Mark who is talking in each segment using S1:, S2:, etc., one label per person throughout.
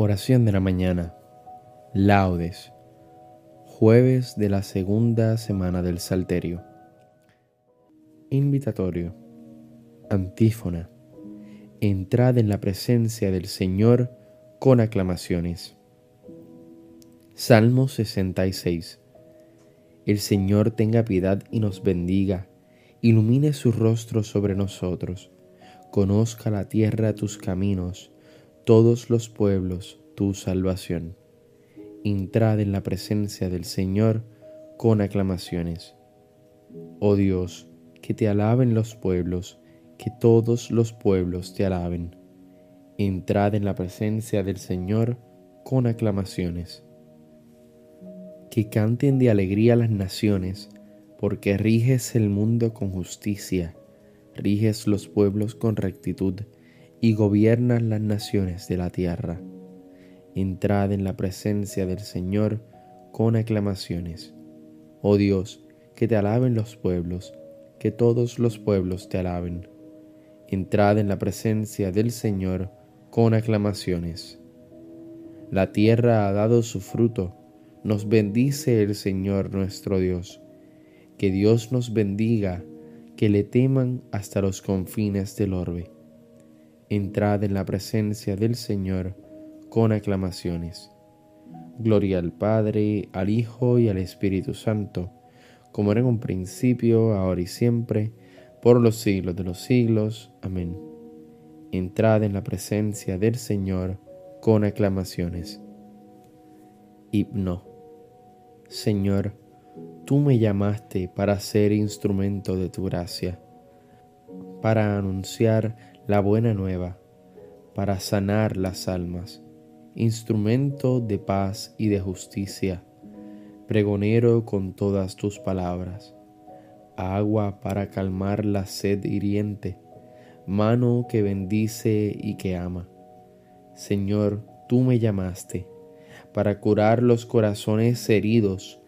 S1: Oración de la mañana. Laudes. Jueves de la segunda semana del Salterio. Invitatorio. Antífona. Entrad en la presencia del Señor con aclamaciones. Salmo 66. El Señor tenga piedad y nos bendiga, ilumine su rostro sobre nosotros, conozca la tierra tus caminos, todos los pueblos tu salvación. Entrad en la presencia del Señor con aclamaciones. Oh Dios, que te alaben los pueblos, que todos los pueblos te alaben. Entrad en la presencia del Señor con aclamaciones. Que canten de alegría las naciones, porque riges el mundo con justicia, riges los pueblos con rectitud y gobiernan las naciones de la tierra. Entrad en la presencia del Señor con aclamaciones. Oh Dios, que te alaben los pueblos, que todos los pueblos te alaben. Entrad en la presencia del Señor con aclamaciones. La tierra ha dado su fruto, nos bendice el Señor nuestro Dios. Que Dios nos bendiga, que le teman hasta los confines del orbe entrad en la presencia del Señor con aclamaciones. Gloria al Padre, al Hijo y al Espíritu Santo, como era en un principio, ahora y siempre, por los siglos de los siglos. Amén. Entrad en la presencia del Señor con aclamaciones. Himno. Señor, tú me llamaste para ser instrumento de tu gracia, para anunciar la buena nueva para sanar las almas, instrumento de paz y de justicia, pregonero con todas tus palabras, agua para calmar la sed hiriente, mano que bendice y que ama. Señor, tú me llamaste para curar los corazones heridos,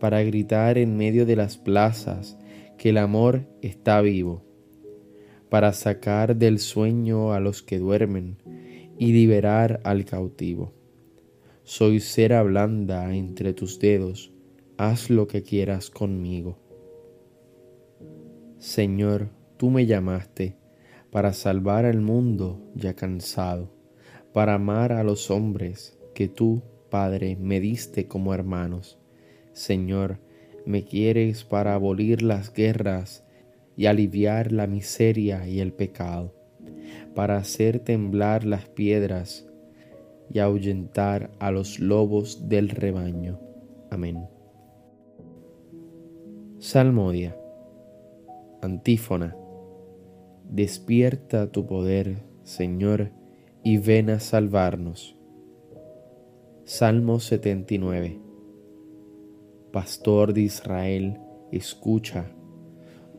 S1: para gritar en medio de las plazas que el amor está vivo para sacar del sueño a los que duermen y liberar al cautivo. Soy cera blanda entre tus dedos, haz lo que quieras conmigo. Señor, tú me llamaste para salvar al mundo ya cansado, para amar a los hombres que tú, Padre, me diste como hermanos. Señor, me quieres para abolir las guerras y aliviar la miseria y el pecado, para hacer temblar las piedras y ahuyentar a los lobos del rebaño. Amén. Salmodia. Antífona. Despierta tu poder, Señor, y ven a salvarnos. Salmo 79. Pastor de Israel, escucha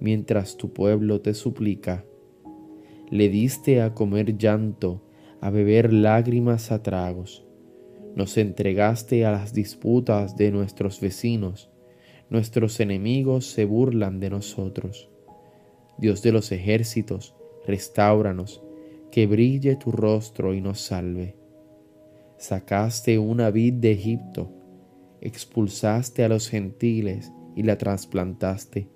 S1: Mientras tu pueblo te suplica. Le diste a comer llanto, a beber lágrimas a tragos. Nos entregaste a las disputas de nuestros vecinos. Nuestros enemigos se burlan de nosotros. Dios de los ejércitos, restauranos, que brille tu rostro y nos salve. Sacaste una vid de Egipto, expulsaste a los gentiles y la trasplantaste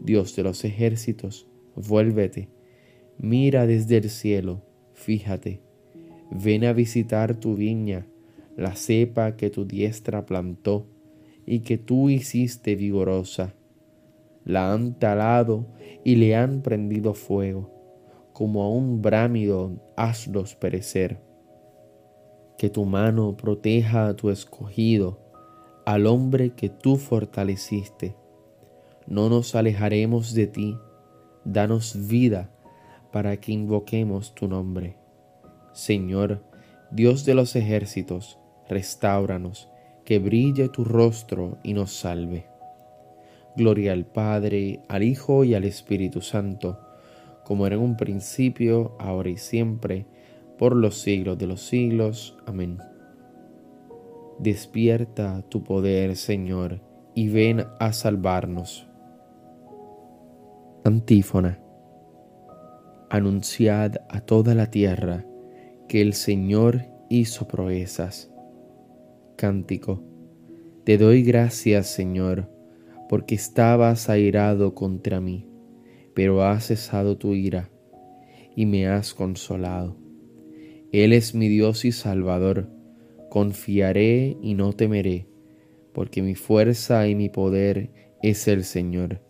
S1: Dios de los ejércitos, vuélvete, mira desde el cielo, fíjate, ven a visitar tu viña, la cepa que tu diestra plantó y que tú hiciste vigorosa. La han talado y le han prendido fuego, como a un brámido hazlos perecer. Que tu mano proteja a tu escogido, al hombre que tú fortaleciste. No nos alejaremos de ti, danos vida para que invoquemos tu nombre. Señor, Dios de los ejércitos, restauranos, que brille tu rostro y nos salve. Gloria al Padre, al Hijo y al Espíritu Santo, como era en un principio, ahora y siempre, por los siglos de los siglos. Amén. Despierta tu poder, Señor, y ven a salvarnos. Antífona. Anunciad a toda la tierra que el Señor hizo proezas cántico. Te doy gracias, Señor, porque estabas airado contra mí, pero has cesado tu ira y me has consolado. Él es mi Dios y Salvador, confiaré y no temeré, porque mi fuerza y mi poder es el Señor.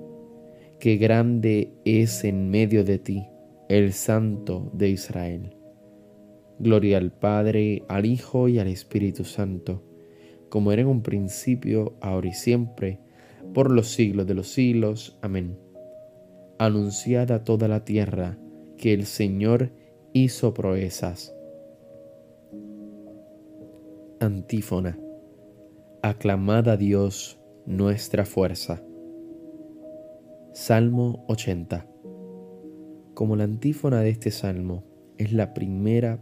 S1: que grande es en medio de ti el Santo de Israel. Gloria al Padre, al Hijo y al Espíritu Santo como era en un principio, ahora y siempre, por los siglos de los siglos. Amén. Anunciad a toda la tierra que el Señor hizo proezas. Antífona. Aclamad a Dios nuestra fuerza. Salmo 80. Como la antífona de este salmo es la primera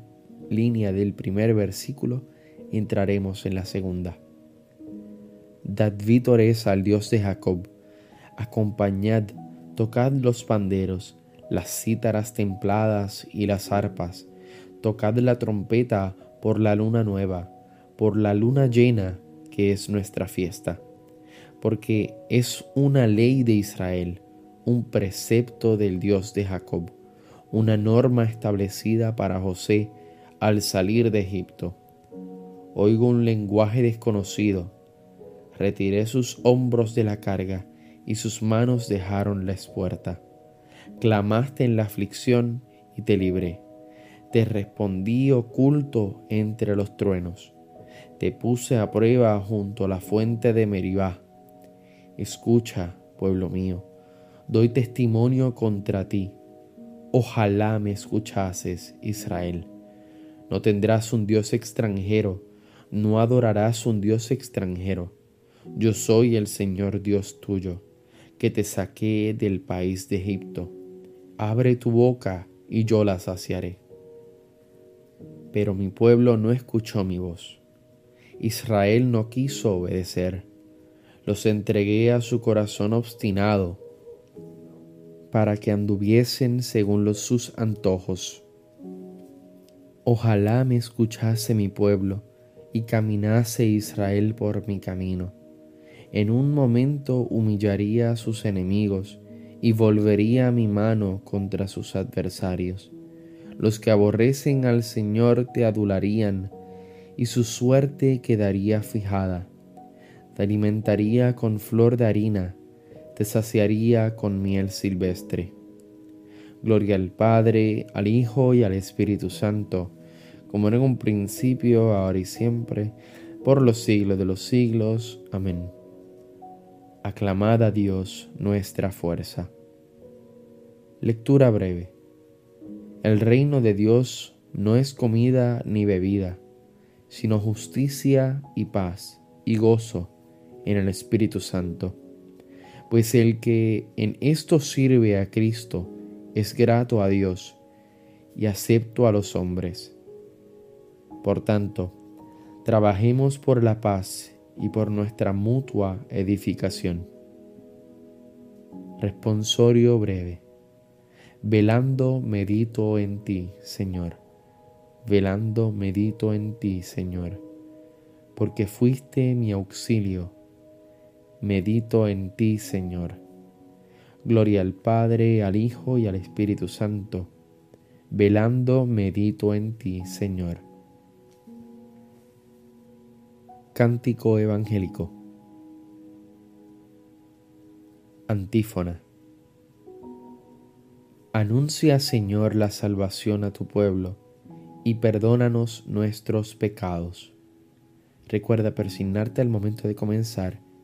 S1: línea del primer versículo, entraremos en la segunda. Dad vítores al Dios de Jacob, acompañad, tocad los panderos, las cítaras templadas y las arpas, tocad la trompeta por la luna nueva, por la luna llena que es nuestra fiesta, porque es una ley de Israel, un precepto del Dios de Jacob, una norma establecida para José al salir de Egipto oigo un lenguaje desconocido. Retiré sus hombros de la carga y sus manos dejaron la espuerta. Clamaste en la aflicción y te libré. Te respondí oculto entre los truenos. Te puse a prueba junto a la fuente de Meribá. Escucha, pueblo mío, doy testimonio contra ti. Ojalá me escuchases, Israel. No tendrás un Dios extranjero no adorarás un Dios extranjero. Yo soy el Señor Dios tuyo, que te saqué del país de Egipto. Abre tu boca y yo la saciaré. Pero mi pueblo no escuchó mi voz. Israel no quiso obedecer. Los entregué a su corazón obstinado para que anduviesen según los sus antojos. Ojalá me escuchase mi pueblo y caminase Israel por mi camino. En un momento humillaría a sus enemigos y volvería mi mano contra sus adversarios. Los que aborrecen al Señor te adularían y su suerte quedaría fijada. Te alimentaría con flor de harina, te saciaría con miel silvestre. Gloria al Padre, al Hijo y al Espíritu Santo como era en un principio, ahora y siempre, por los siglos de los siglos. Amén. Aclamad Dios nuestra fuerza. Lectura breve. El reino de Dios no es comida ni bebida, sino justicia y paz y gozo en el Espíritu Santo. Pues el que en esto sirve a Cristo es grato a Dios y acepto a los hombres por tanto, Trabajemos por la paz y por nuestra mutua edificación. Responsorio breve. Velando medito en ti, Señor. Velando medito en ti, Señor. Porque fuiste mi auxilio. Medito en ti, Señor. Gloria al Padre, al Hijo y al Espíritu Santo. Velando medito en ti, Señor. Cántico Evangélico. Antífona. Anuncia, Señor, la salvación a tu pueblo y perdónanos nuestros pecados. Recuerda persignarte al momento de comenzar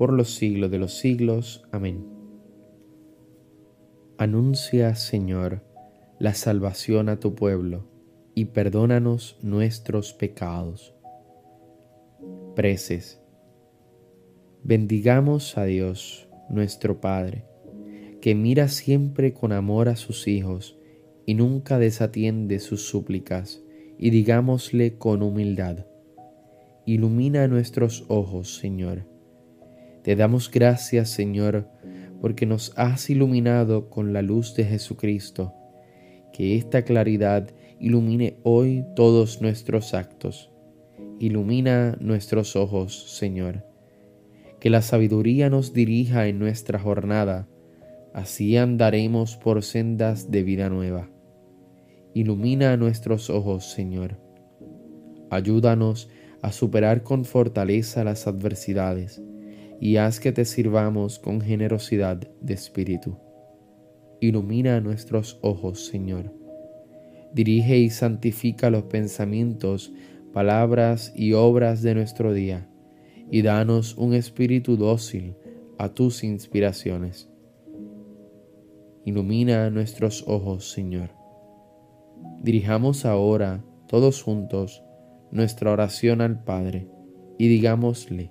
S1: por los siglos de los siglos. Amén. Anuncia, Señor, la salvación a tu pueblo, y perdónanos nuestros pecados Preces. Bendigamos a Dios, nuestro Padre, que mira siempre con amor a sus hijos y nunca desatiende sus súplicas, y digámosle con humildad, ilumina nuestros ojos, Señor. Te damos gracias, Señor, porque nos has iluminado con la luz de Jesucristo. Que esta claridad ilumine hoy todos nuestros actos ilumina nuestros ojos, Señor. Que la sabiduría nos dirija en nuestra jornada, así andaremos por sendas de vida nueva. Ilumina nuestros ojos, Señor. Ayúdanos a superar con fortaleza las adversidades y haz que te sirvamos con generosidad de espíritu. Ilumina nuestros ojos, Señor. Dirige y santifica los pensamientos palabras y obras de nuestro día, y danos un espíritu dócil a tus inspiraciones. Ilumina nuestros ojos, Señor. Dirijamos ahora, todos juntos, nuestra oración al Padre, y digámosle,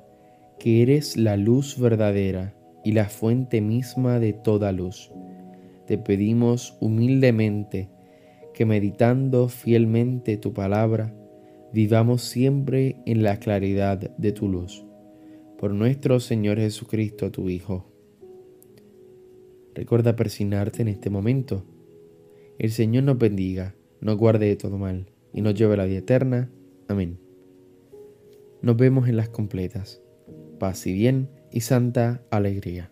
S1: que eres la luz verdadera y la fuente misma de toda luz, te pedimos humildemente que meditando fielmente tu palabra, vivamos siempre en la claridad de tu luz. Por nuestro Señor Jesucristo, tu Hijo. Recuerda persignarte en este momento. El Señor nos bendiga, nos guarde de todo mal y nos lleve a la vida eterna. Amén. Nos vemos en las completas. Paz y bien y santa alegría.